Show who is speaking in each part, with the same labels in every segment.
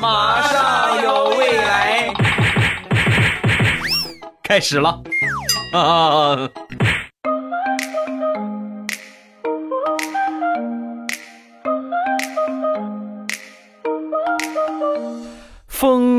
Speaker 1: 马上有未来，
Speaker 2: 开始了啊！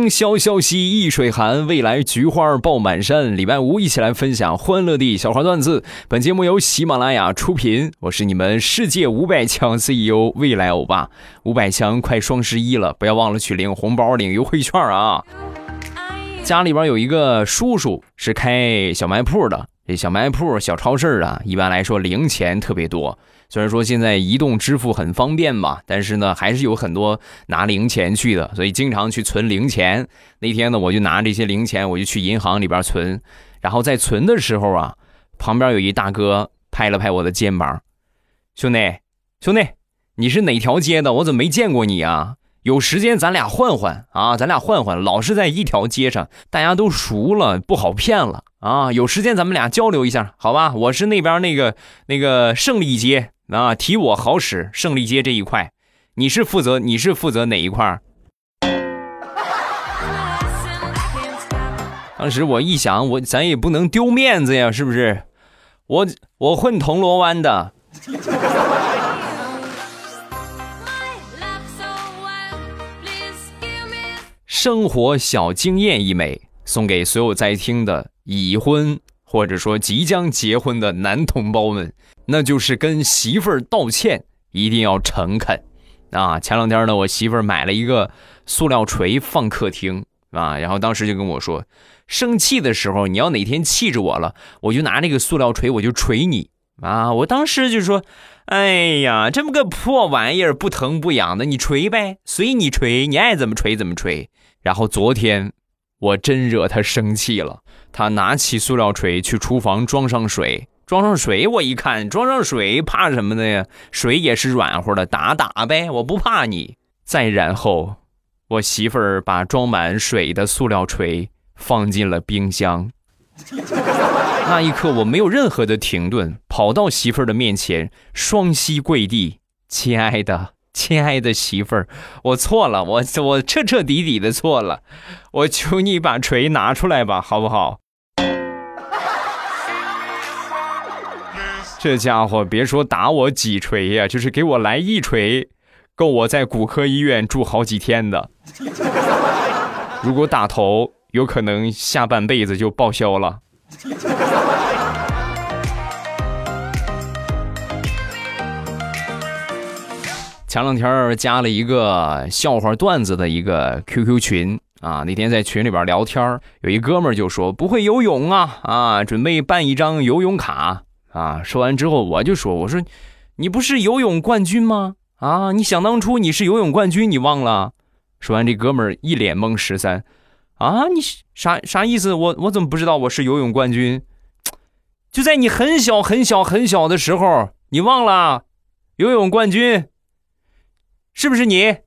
Speaker 2: 风萧萧兮易水寒，未来菊花爆满山。礼拜五一起来分享欢乐的小花段子。本节目由喜马拉雅出品，我是你们世界五百强 CEO 未来欧巴。五百强快双十一了，不要忘了去领红包、领优惠券啊！家里边有一个叔叔是开小卖铺的，这小卖铺、小超市啊，一般来说零钱特别多。虽然说现在移动支付很方便吧，但是呢，还是有很多拿零钱去的，所以经常去存零钱。那天呢，我就拿这些零钱，我就去银行里边存。然后在存的时候啊，旁边有一大哥拍了拍我的肩膀：“兄弟，兄弟，你是哪条街的？我怎么没见过你啊？有时间咱俩换换啊，咱俩换换，老是在一条街上，大家都熟了，不好骗了啊。有时间咱们俩交流一下，好吧？我是那边那个那个胜利街。”那，提我好使，胜利街这一块，你是负责你是负责哪一块？当时我一想，我咱也不能丢面子呀，是不是？我我混铜锣湾的。生活小经验一枚，送给所有在听的已婚或者说即将结婚的男同胞们。那就是跟媳妇儿道歉一定要诚恳啊！前两天呢，我媳妇儿买了一个塑料锤放客厅啊，然后当时就跟我说，生气的时候你要哪天气着我了，我就拿那个塑料锤我就锤你啊！我当时就说，哎呀，这么个破玩意儿不疼不痒的，你锤呗，随你锤，你爱怎么锤怎么锤。然后昨天我真惹他生气了，他拿起塑料锤去厨房装上水。装上水，我一看，装上水怕什么的呀？水也是软乎的，打打呗，我不怕你。再然后，我媳妇儿把装满水的塑料锤放进了冰箱。那一刻，我没有任何的停顿，跑到媳妇儿的面前，双膝跪地：“亲爱的，亲爱的媳妇儿，我错了，我我彻彻底底的错了，我求你把锤拿出来吧，好不好？”这家伙别说打我几锤呀，就是给我来一锤，够我在骨科医院住好几天的。如果打头，有可能下半辈子就报销了。前两天加了一个笑话段子的一个 QQ 群啊，那天在群里边聊天，有一哥们就说不会游泳啊啊，准备办一张游泳卡。啊！说完之后，我就说：“我说，你不是游泳冠军吗？啊！你想当初你是游泳冠军，你忘了？”说完，这哥们儿一脸懵。十三，啊，你啥啥意思？我我怎么不知道我是游泳冠军？就在你很小很小很小的时候，你忘了？游泳冠军是不是你？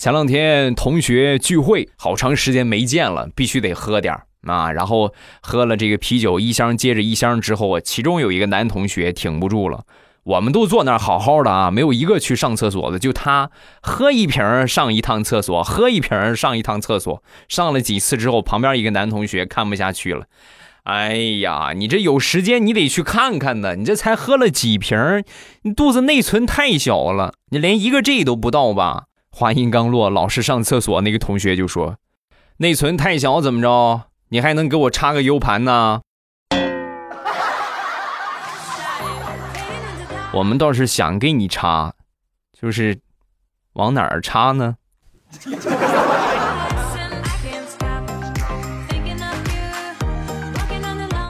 Speaker 2: 前两天同学聚会，好长时间没见了，必须得喝点啊！然后喝了这个啤酒一箱接着一箱之后啊，其中有一个男同学挺不住了。我们都坐那儿好好的啊，没有一个去上厕所的，就他喝一瓶上一趟厕所，喝一瓶上一趟厕所，上了几次之后，旁边一个男同学看不下去了。哎呀，你这有时间你得去看看呢，你这才喝了几瓶，你肚子内存太小了，你连一个 G 都不到吧？话音刚落，老师上厕所，那个同学就说：“内存太小，怎么着？你还能给我插个 U 盘呢？” 我们倒是想给你插，就是往哪儿插呢？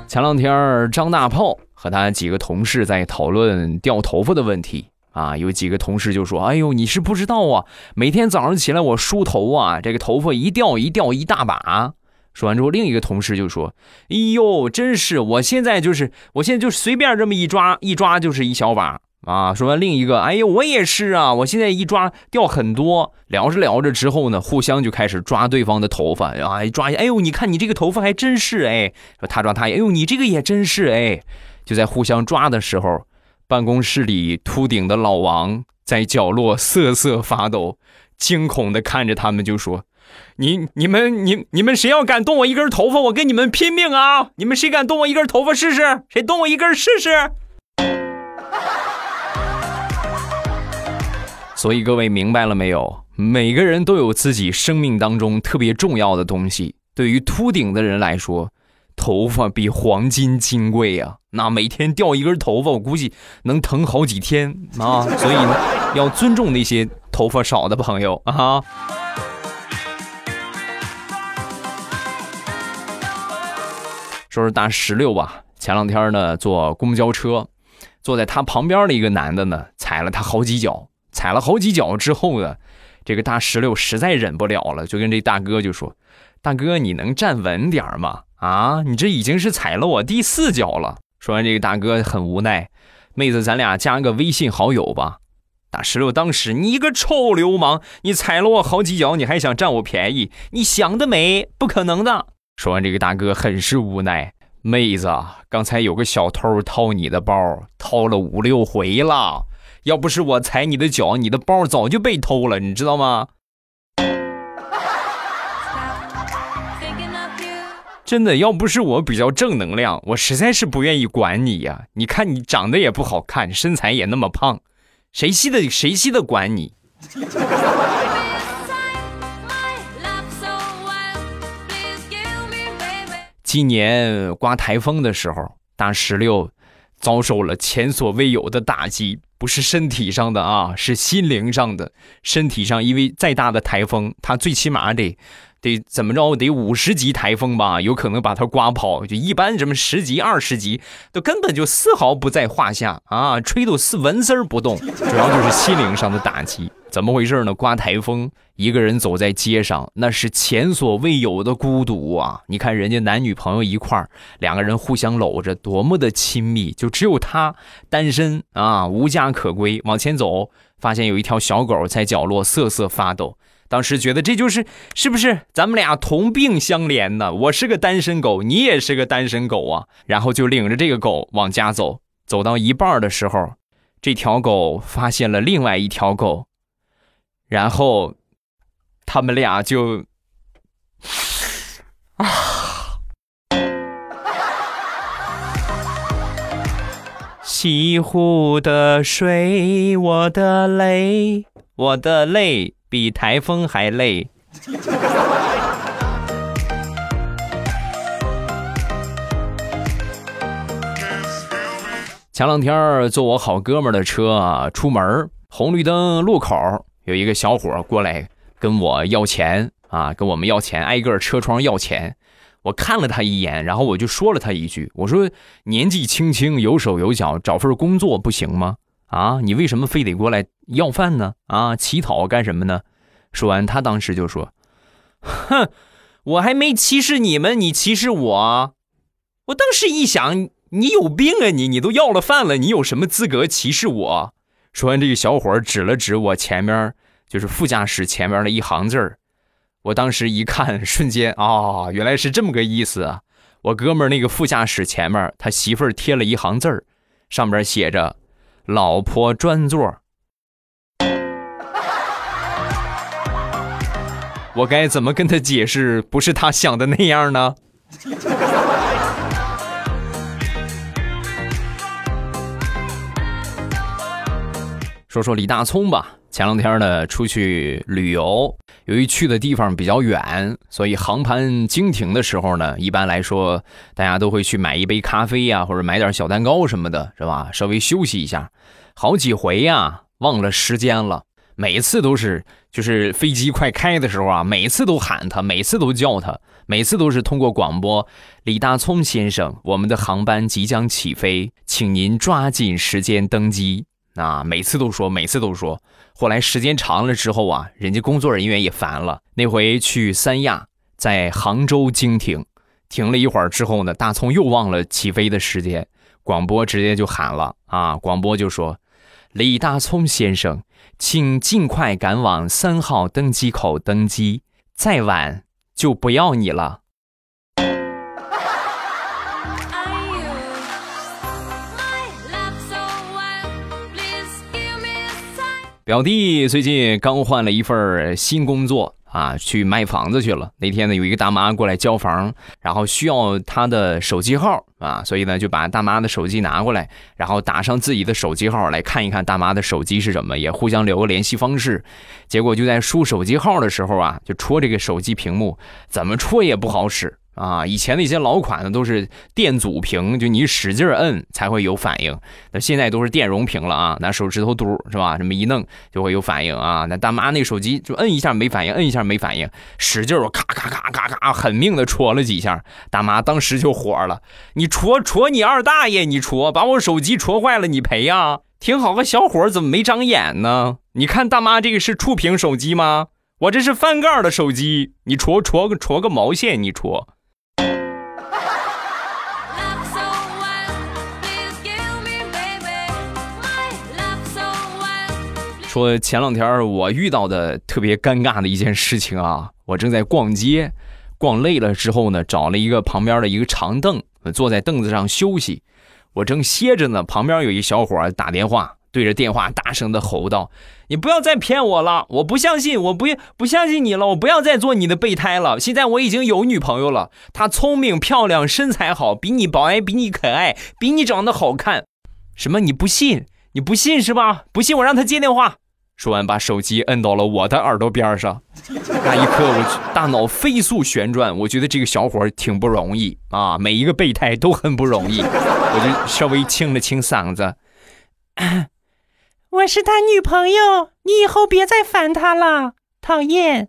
Speaker 2: 前两天，张大炮和他几个同事在讨论掉头发的问题。啊，有几个同事就说：“哎呦，你是不知道啊，每天早上起来我梳头啊，这个头发一掉一掉一大把。”说完之后，另一个同事就说：“哎呦，真是，我现在就是，我现在就随便这么一抓一抓就是一小把啊。说完另一个，哎呦，我也是啊，我现在一抓掉很多。聊着聊着之后呢，互相就开始抓对方的头发，啊，抓，哎呦，你看你这个头发还真是哎。说他抓他，哎呦，你这个也真是哎。就在互相抓的时候，办公室里秃顶的老王在角落瑟瑟发抖，惊恐的看着他们，就说。你、你们、你、你们谁要敢动我一根头发，我跟你们拼命啊！你们谁敢动我一根头发试试？谁动我一根试试？所以各位明白了没有？每个人都有自己生命当中特别重要的东西。对于秃顶的人来说，头发比黄金金贵呀。那每天掉一根头发，我估计能疼好几天啊！所以呢，要尊重那些头发少的朋友啊。说是大石榴吧，前两天呢坐公交车，坐在他旁边的一个男的呢踩了他好几脚，踩了好几脚之后呢，这个大石榴实在忍不了了，就跟这大哥就说：“大哥，你能站稳点吗？啊，你这已经是踩了我第四脚了。”说完，这个大哥很无奈：“妹子，咱俩加个微信好友吧。”大石榴当时：“你一个臭流氓，你踩了我好几脚，你还想占我便宜？你想得美，不可能的。”说完，这个大哥很是无奈。妹子，刚才有个小偷掏你的包，掏了五六回了。要不是我踩你的脚，你的包早就被偷了，你知道吗？真的，要不是我比较正能量，我实在是不愿意管你呀。你看你长得也不好看，身材也那么胖，谁稀得谁稀得管你？今年刮台风的时候，大石榴遭受了前所未有的打击，不是身体上的啊，是心灵上的。身体上，因为再大的台风，它最起码得得怎么着，得五十级台风吧，有可能把它刮跑。就一般什么十级、二十级，都根本就丝毫不在话下啊，吹都是纹丝儿不动。主要就是心灵上的打击。怎么回事呢？刮台风，一个人走在街上，那是前所未有的孤独啊！你看人家男女朋友一块儿，两个人互相搂着，多么的亲密。就只有他单身啊，无家可归。往前走，发现有一条小狗在角落瑟瑟发抖。当时觉得这就是是不是咱们俩同病相怜呢？我是个单身狗，你也是个单身狗啊！然后就领着这个狗往家走，走到一半的时候，这条狗发现了另外一条狗。然后，他们俩就啊，西湖的水，我的泪，我的泪比台风还累。前两天坐我好哥们的车，出门红绿灯路口。有一个小伙过来跟我要钱啊，跟我们要钱，挨个车窗要钱。我看了他一眼，然后我就说了他一句：“我说年纪轻轻，有手有脚，找份工作不行吗？啊，你为什么非得过来要饭呢？啊，乞讨干什么呢？”说完，他当时就说：“哼，我还没歧视你们，你歧视我？我当时一想，你有病啊！你你都要了饭了，你有什么资格歧视我？”说完，这个小伙指了指我前面，就是副驾驶前面的一行字儿。我当时一看，瞬间啊，原来是这么个意思啊！我哥们儿那个副驾驶前面，他媳妇儿贴了一行字儿，上面写着“老婆专座”。我该怎么跟他解释，不是他想的那样呢？说说李大聪吧。前两天呢，出去旅游，由于去的地方比较远，所以航班经停的时候呢，一般来说，大家都会去买一杯咖啡呀，或者买点小蛋糕什么的，是吧？稍微休息一下。好几回呀，忘了时间了。每次都是，就是飞机快开的时候啊，每次都喊他，每次都叫他，每次都是通过广播：“李大聪先生，我们的航班即将起飞，请您抓紧时间登机。”啊，每次都说，每次都说。后来时间长了之后啊，人家工作人员也烦了。那回去三亚，在杭州经停，停了一会儿之后呢，大葱又忘了起飞的时间，广播直接就喊了啊，广播就说：“李大聪先生，请尽快赶往三号登机口登机，再晚就不要你了。”表弟最近刚换了一份新工作啊，去卖房子去了。那天呢，有一个大妈过来交房，然后需要他的手机号啊，所以呢就把大妈的手机拿过来，然后打上自己的手机号来看一看大妈的手机是什么，也互相留个联系方式。结果就在输手机号的时候啊，就戳这个手机屏幕，怎么戳也不好使。啊，以前那些老款的都是电阻屏，就你使劲摁才会有反应。那现在都是电容屏了啊，拿手指头嘟是吧？这么一弄就会有反应啊。那大妈那手机就摁一下没反应，摁一下没反应，使劲咔咔咔咔咔狠命的戳了几下，大妈当时就火了：“你戳戳你二大爷！你戳把我手机戳坏了，你赔呀！挺好个小伙怎么没长眼呢？你看大妈这个是触屏手机吗？我这是翻盖的手机，你戳戳个戳个毛线？你戳！”说前两天我遇到的特别尴尬的一件事情啊，我正在逛街，逛累了之后呢，找了一个旁边的一个长凳，坐在凳子上休息。我正歇着呢，旁边有一小伙打电话，对着电话大声的吼道：“你不要再骗我了，我不相信，我不不相信你了，我不要再做你的备胎了。现在我已经有女朋友了，她聪明漂亮，身材好，比你白，比你可爱，比你长得好看。什么？你不信？你不信是吧？不信我让她接电话。”说完，把手机摁到了我的耳朵边上。那一刻，我大脑飞速旋转。我觉得这个小伙挺不容易啊，每一个备胎都很不容易。我就稍微清了清嗓子：“
Speaker 3: 我是他女朋友，你以后别再烦他了，讨厌。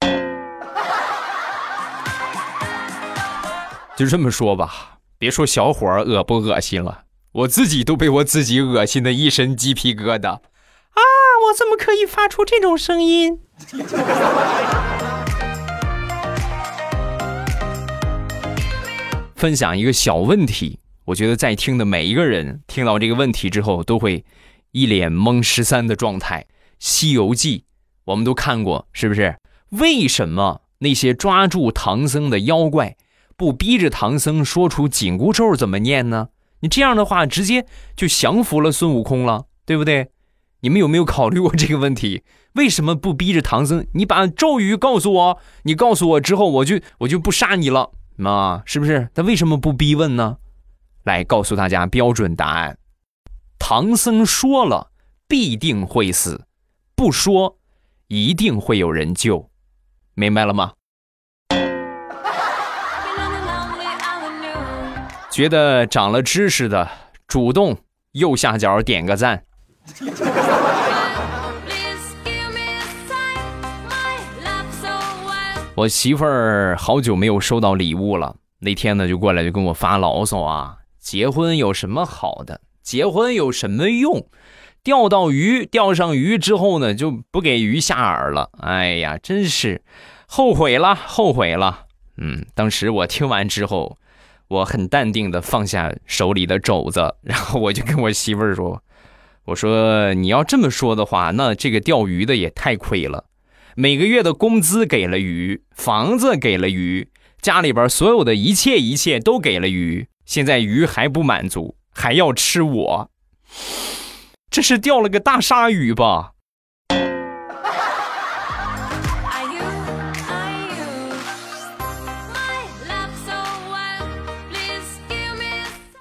Speaker 3: ”
Speaker 2: 就这么说吧，别说小伙恶不恶心了，我自己都被我自己恶心的一身鸡皮疙瘩。
Speaker 3: 我怎么可以发出这种声音？
Speaker 2: 分享一个小问题，我觉得在听的每一个人听到这个问题之后，都会一脸懵十三的状态。《西游记》我们都看过，是不是？为什么那些抓住唐僧的妖怪不逼着唐僧说出紧箍咒怎么念呢？你这样的话，直接就降服了孙悟空了，对不对？你们有没有考虑过这个问题？为什么不逼着唐僧？你把咒语告诉我，你告诉我之后，我就我就不杀你了，啊，是不是？他为什么不逼问呢？来告诉大家标准答案：唐僧说了必定会死，不说一定会有人救，明白了吗？觉得长了知识的，主动右下角点个赞。我媳妇儿好久没有收到礼物了，那天呢就过来就跟我发牢骚啊，结婚有什么好的？结婚有什么用？钓到鱼，钓上鱼之后呢就不给鱼下饵了。哎呀，真是后悔了，后悔了。嗯，当时我听完之后，我很淡定的放下手里的肘子，然后我就跟我媳妇儿说。我说你要这么说的话，那这个钓鱼的也太亏了。每个月的工资给了鱼，房子给了鱼，家里边所有的一切一切都给了鱼，现在鱼还不满足，还要吃我，这是钓了个大鲨鱼吧？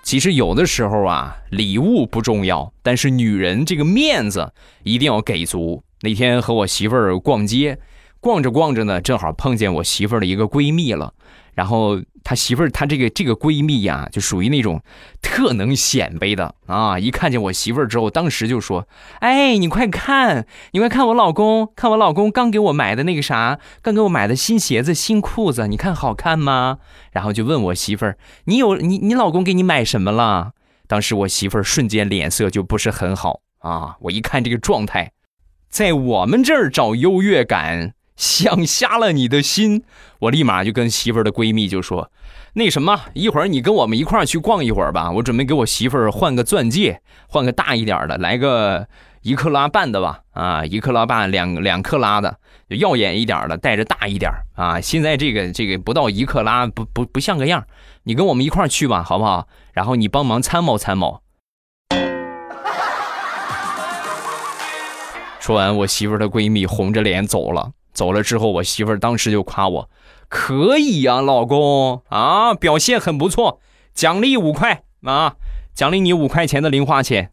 Speaker 2: 其实有的时候啊，礼物不重要，但是女人这个面子一定要给足。那天和我媳妇儿逛街，逛着逛着呢，正好碰见我媳妇儿的一个闺蜜了，然后。她媳妇儿，她这个这个闺蜜呀，就属于那种特能显摆的啊！一看见我媳妇儿之后，当时就说：“哎，你快看，你快看我老公，看我老公刚给我买的那个啥，刚给我买的新鞋子、新裤子，你看好看吗？”然后就问我媳妇儿：“你有你你老公给你买什么了？”当时我媳妇儿瞬间脸色就不是很好啊！我一看这个状态，在我们这儿找优越感。想瞎了你的心，我立马就跟媳妇儿的闺蜜就说：“那什么，一会儿你跟我们一块儿去逛一会儿吧。我准备给我媳妇儿换个钻戒，换个大一点的，来个一克拉半的吧。啊，一克拉半，两两克拉的，耀眼一点的，带着大一点啊。现在这个这个不到一克拉，不不不像个样。你跟我们一块儿去吧，好不好？然后你帮忙参谋参谋。说完，我媳妇儿的闺蜜红着脸走了。走了之后，我媳妇儿当时就夸我：“可以呀，老公啊，表现很不错，奖励五块啊，奖励你五块钱的零花钱。”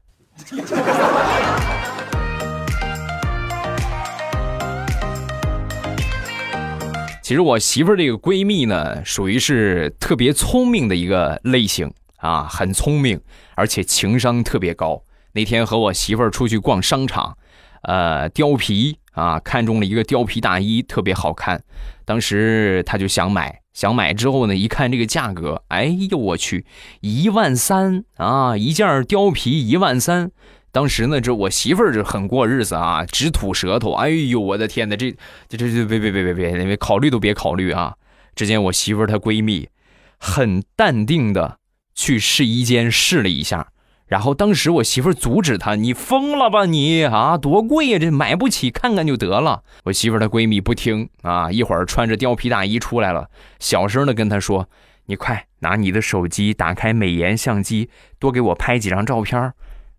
Speaker 2: 其实我媳妇儿这个闺蜜呢，属于是特别聪明的一个类型啊，很聪明，而且情商特别高。那天和我媳妇儿出去逛商场。呃，貂皮啊，看中了一个貂皮大衣，特别好看。当时他就想买，想买之后呢，一看这个价格，哎呦我去，一万三啊！一件貂皮一万三。当时呢，这我媳妇儿就很过日子啊，直吐舌头。哎呦我的天哪，这这这这别别别别别，别考虑都别考虑啊！只见我媳妇儿她闺蜜很淡定的去试衣间试了一下。然后当时我媳妇阻止他：“你疯了吧你啊，多贵呀，这买不起，看看就得了。”我媳妇她闺蜜不听啊，一会儿穿着貂皮大衣出来了，小声的跟她说：“你快拿你的手机打开美颜相机，多给我拍几张照片。”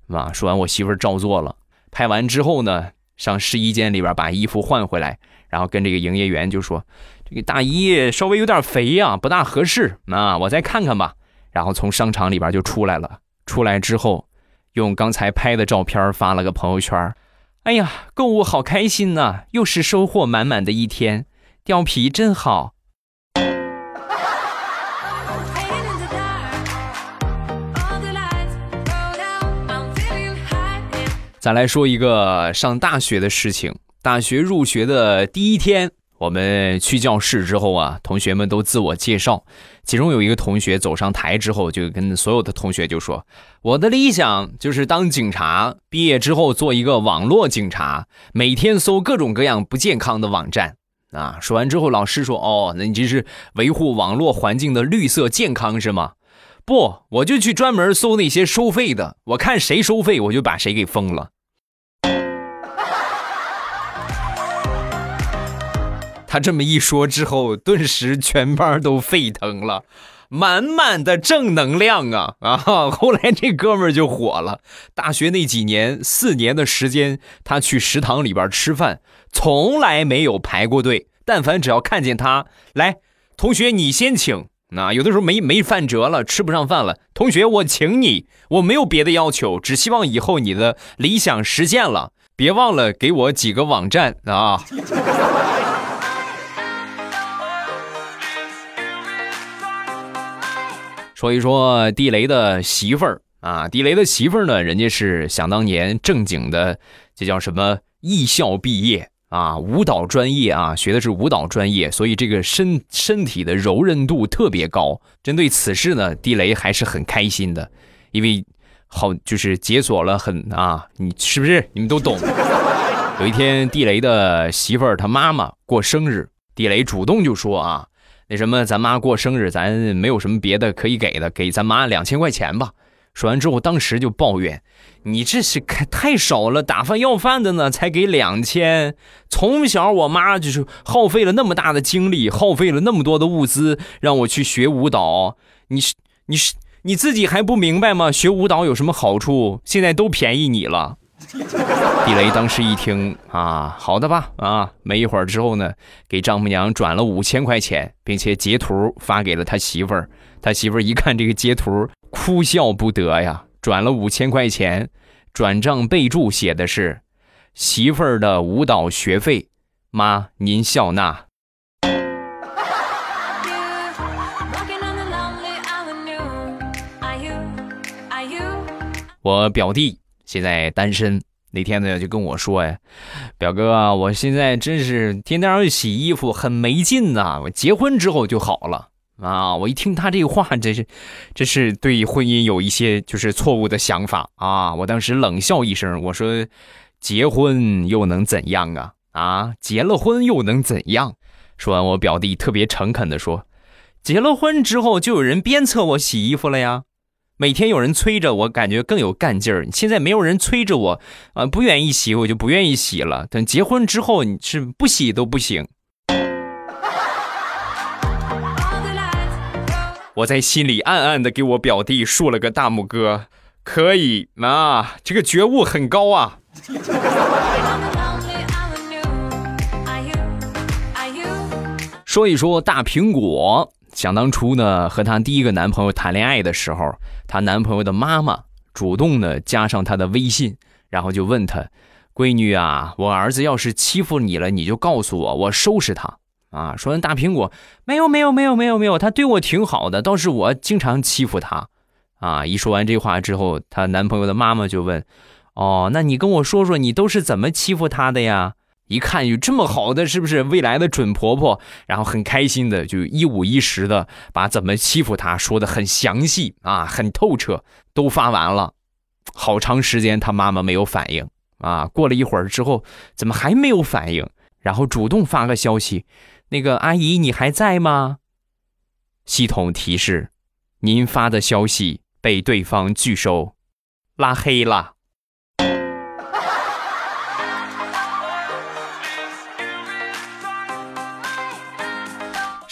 Speaker 2: 啊，说完我媳妇照做了。拍完之后呢，上试衣间里边把衣服换回来，然后跟这个营业员就说：“这个大衣稍微有点肥呀，不大合适啊，我再看看吧。”然后从商场里边就出来了。出来之后，用刚才拍的照片发了个朋友圈。哎呀，购物好开心呐，又是收获满满的一天。貂皮真好。再来说一个上大学的事情。大学入学的第一天。我们去教室之后啊，同学们都自我介绍。其中有一个同学走上台之后，就跟所有的同学就说：“我的理想就是当警察，毕业之后做一个网络警察，每天搜各种各样不健康的网站。”啊，说完之后，老师说：“哦，那你这是维护网络环境的绿色健康是吗？”不，我就去专门搜那些收费的，我看谁收费，我就把谁给封了。他这么一说之后，顿时全班都沸腾了，满满的正能量啊 啊！后来这哥们儿就火了。大学那几年，四年的时间，他去食堂里边吃饭，从来没有排过队。但凡只要看见他，来，同学你先请。那有的时候没没饭辙了，吃不上饭了，同学我请你，我没有别的要求，只希望以后你的理想实现了，别忘了给我几个网站啊。说一说地雷的媳妇儿啊，地雷的媳妇儿呢，人家是想当年正经的，这叫什么艺校毕业啊，舞蹈专业啊，学的是舞蹈专业，所以这个身身体的柔韧度特别高。针对此事呢，地雷还是很开心的，因为好就是解锁了很啊，你是不是？你们都懂。有一天，地雷的媳妇儿他妈妈过生日，地雷主动就说啊。那什么，咱妈过生日，咱没有什么别的可以给的，给咱妈两千块钱吧。说完之后，当时就抱怨：“你这是太少了，打饭要饭的呢，才给两千。从小我妈就是耗费了那么大的精力，耗费了那么多的物资，让我去学舞蹈。你是你是你自己还不明白吗？学舞蹈有什么好处？现在都便宜你了。” 地雷当时一听啊，好的吧啊，没一会儿之后呢，给丈母娘转了五千块钱，并且截图发给了他媳妇儿。他媳妇儿一看这个截图，哭笑不得呀。转了五千块钱，转账备注写的是媳妇儿的舞蹈学费，妈您笑纳。我表弟。现在单身，那天呢就跟我说呀：“表哥，我现在真是天天要洗衣服，很没劲呐。我结婚之后就好了啊！”我一听他这话，这是这是对婚姻有一些就是错误的想法啊！我当时冷笑一声，我说：“结婚又能怎样啊？啊，结了婚又能怎样？”说完，我表弟特别诚恳的说：“结了婚之后就有人鞭策我洗衣服了呀。每天有人催着我，感觉更有干劲儿。现在没有人催着我，啊，不愿意洗我就不愿意洗了。等结婚之后，你是不洗都不行。我在心里暗暗的给我表弟竖了个大拇哥，可以啊，这个觉悟很高啊。说一说大苹果。想当初呢，和她第一个男朋友谈恋爱的时候，她男朋友的妈妈主动的加上她的微信，然后就问她：“闺女啊，我儿子要是欺负你了，你就告诉我，我收拾他。”啊，说完大苹果没有没有没有没有没有，他对我挺好的，倒是我经常欺负他。啊，一说完这话之后，她男朋友的妈妈就问：“哦，那你跟我说说，你都是怎么欺负他的呀？”一看有这么好的，是不是未来的准婆婆？然后很开心的就一五一十的把怎么欺负她说的很详细啊，很透彻，都发完了。好长时间她妈妈没有反应啊，过了一会儿之后，怎么还没有反应？然后主动发个消息，那个阿姨你还在吗？系统提示，您发的消息被对方拒收，拉黑了。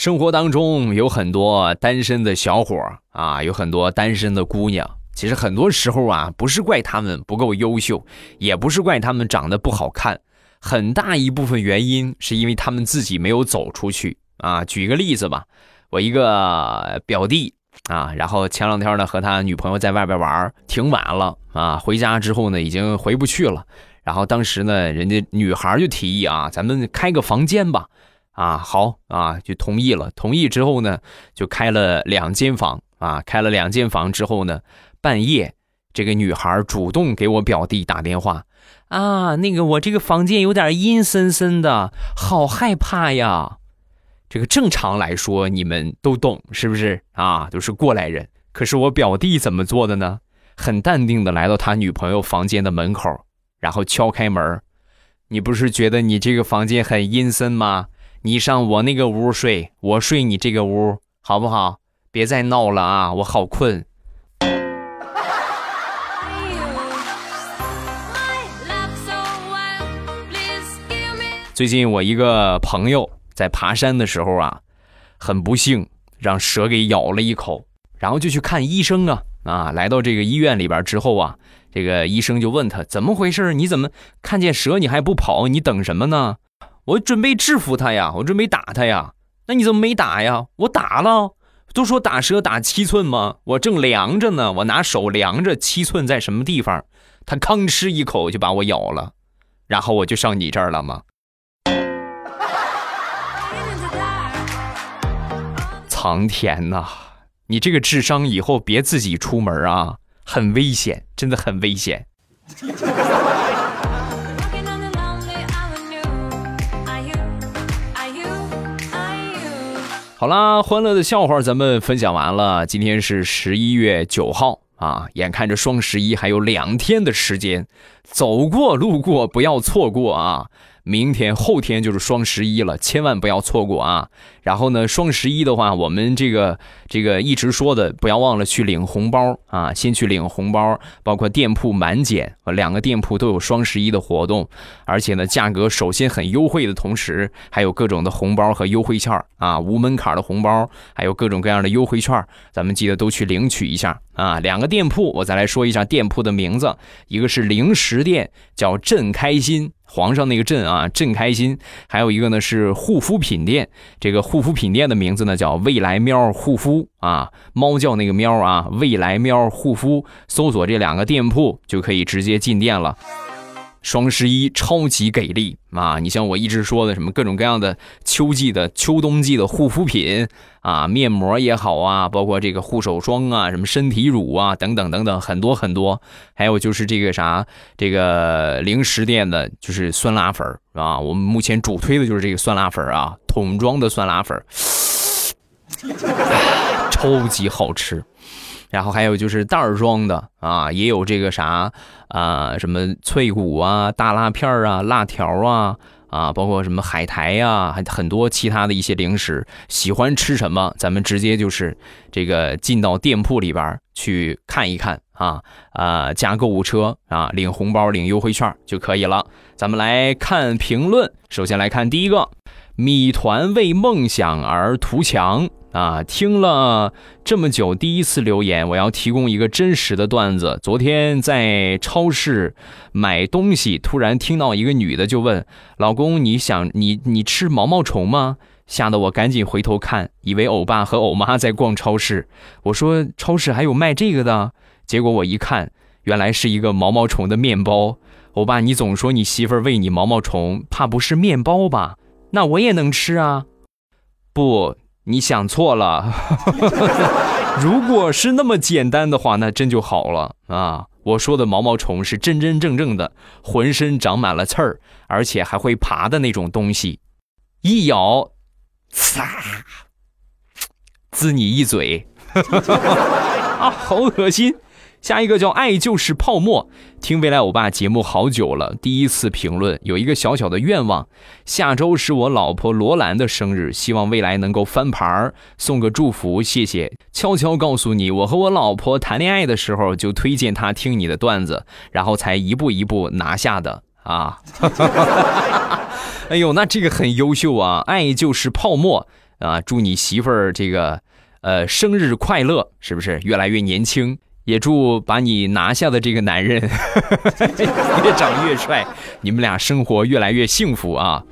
Speaker 2: 生活当中有很多单身的小伙啊，有很多单身的姑娘。其实很多时候啊，不是怪他们不够优秀，也不是怪他们长得不好看，很大一部分原因是因为他们自己没有走出去啊。举个例子吧，我一个表弟啊，然后前两天呢和他女朋友在外边玩，挺晚了啊，回家之后呢已经回不去了。然后当时呢，人家女孩就提议啊，咱们开个房间吧。啊，好啊，就同意了。同意之后呢，就开了两间房啊，开了两间房之后呢，半夜这个女孩主动给我表弟打电话啊，那个我这个房间有点阴森森的，好害怕呀。这个正常来说你们都懂是不是啊？都是过来人。可是我表弟怎么做的呢？很淡定的来到他女朋友房间的门口，然后敲开门。你不是觉得你这个房间很阴森吗？你上我那个屋睡，我睡你这个屋，好不好？别再闹了啊，我好困。最近我一个朋友在爬山的时候啊，很不幸让蛇给咬了一口，然后就去看医生啊啊！来到这个医院里边之后啊，这个医生就问他怎么回事？你怎么看见蛇你还不跑？你等什么呢？我准备制服他呀，我准备打他呀。那你怎么没打呀？我打了，都说打蛇打七寸吗？我正量着呢，我拿手量着七寸在什么地方。他吭哧一口就把我咬了，然后我就上你这儿了吗？苍天呐，你这个智商以后别自己出门啊，很危险，真的很危险。好啦，欢乐的笑话咱们分享完了。今天是十一月九号啊，眼看着双十一还有两天的时间，走过路过不要错过啊！明天后天就是双十一了，千万不要错过啊！然后呢，双十一的话，我们这个这个一直说的，不要忘了去领红包啊！先去领红包，包括店铺满减，两个店铺都有双十一的活动，而且呢，价格首先很优惠的同时，还有各种的红包和优惠券啊，无门槛的红包，还有各种各样的优惠券，咱们记得都去领取一下啊！两个店铺，我再来说一下店铺的名字，一个是零食店，叫朕开心。皇上那个朕啊，朕开心。还有一个呢是护肤品店，这个护肤品店的名字呢叫未来喵护肤啊，猫叫那个喵啊，未来喵护肤。搜索这两个店铺就可以直接进店了。双十一超级给力啊！你像我一直说的什么各种各样的秋季的、秋冬季的护肤品啊，面膜也好啊，包括这个护手霜啊、什么身体乳啊等等等等，很多很多。还有就是这个啥，这个零食店的，就是酸辣粉啊。我们目前主推的就是这个酸辣粉啊，桶装的酸辣粉，超级好吃。然后还有就是袋儿装的啊，也有这个啥啊，什么脆骨啊、大辣片儿啊、辣条啊啊，包括什么海苔呀，还很多其他的一些零食，喜欢吃什么，咱们直接就是这个进到店铺里边去看一看啊啊，加购物车啊，领红包领优惠券就可以了。咱们来看评论，首先来看第一个，米团为梦想而图强。啊，听了这么久，第一次留言，我要提供一个真实的段子。昨天在超市买东西，突然听到一个女的就问：“老公，你想你你吃毛毛虫吗？”吓得我赶紧回头看，以为欧巴和欧妈在逛超市。我说：“超市还有卖这个的？”结果我一看，原来是一个毛毛虫的面包。欧巴，你总说你媳妇儿喂你毛毛虫，怕不是面包吧？那我也能吃啊？不。你想错了，如果是那么简单的话，那真就好了啊！我说的毛毛虫是真真正正的，浑身长满了刺儿，而且还会爬的那种东西，一咬，呲，滋你一嘴，啊，好恶心！下一个叫爱就是泡沫，听未来欧巴节目好久了，第一次评论，有一个小小的愿望，下周是我老婆罗兰的生日，希望未来能够翻牌儿，送个祝福，谢谢。悄悄告诉你，我和我老婆谈恋爱的时候就推荐她听你的段子，然后才一步一步拿下的啊。哎呦，那这个很优秀啊，爱就是泡沫啊，祝你媳妇儿这个呃生日快乐，是不是越来越年轻？也祝把你拿下的这个男人 越长越帅，你们俩生活越来越幸福啊！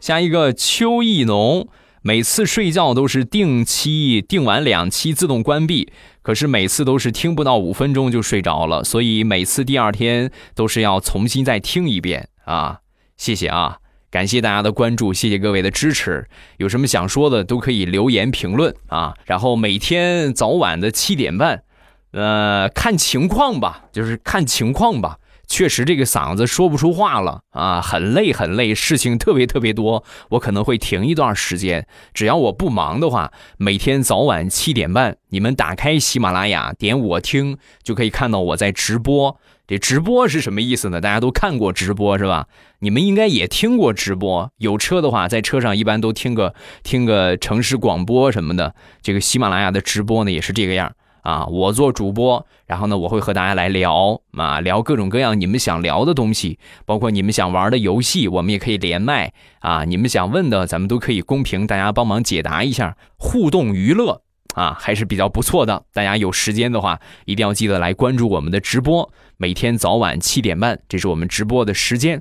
Speaker 2: 下一个邱意农，每次睡觉都是定期定完两期自动关闭，可是每次都是听不到五分钟就睡着了，所以每次第二天都是要重新再听一遍啊！谢谢啊！感谢大家的关注，谢谢各位的支持。有什么想说的都可以留言评论啊。然后每天早晚的七点半，呃，看情况吧，就是看情况吧。确实这个嗓子说不出话了啊，很累很累，事情特别特别多，我可能会停一段时间。只要我不忙的话，每天早晚七点半，你们打开喜马拉雅，点我听，就可以看到我在直播。这直播是什么意思呢？大家都看过直播是吧？你们应该也听过直播。有车的话，在车上一般都听个听个城市广播什么的。这个喜马拉雅的直播呢，也是这个样啊。我做主播，然后呢，我会和大家来聊啊，聊各种各样你们想聊的东西，包括你们想玩的游戏，我们也可以连麦啊。你们想问的，咱们都可以公屏，大家帮忙解答一下，互动娱乐。啊，还是比较不错的。大家有时间的话，一定要记得来关注我们的直播，每天早晚七点半，这是我们直播的时间。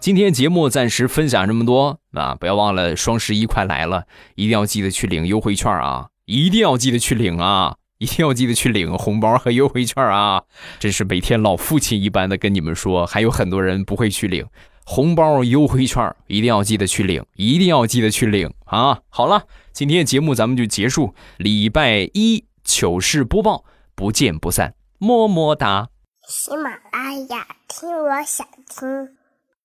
Speaker 2: 今天节目暂时分享这么多啊，不要忘了双十一快来了，一定要记得去领优惠券啊！一定要记得去领啊！一定要记得去领红包和优惠券啊！真是每天老父亲一般的跟你们说，还有很多人不会去领。红包优惠券一定要记得去领，一定要记得去领啊！好了，今天的节目咱们就结束。礼拜一糗事播报，不见不散，么么哒。喜马拉雅听，我想听。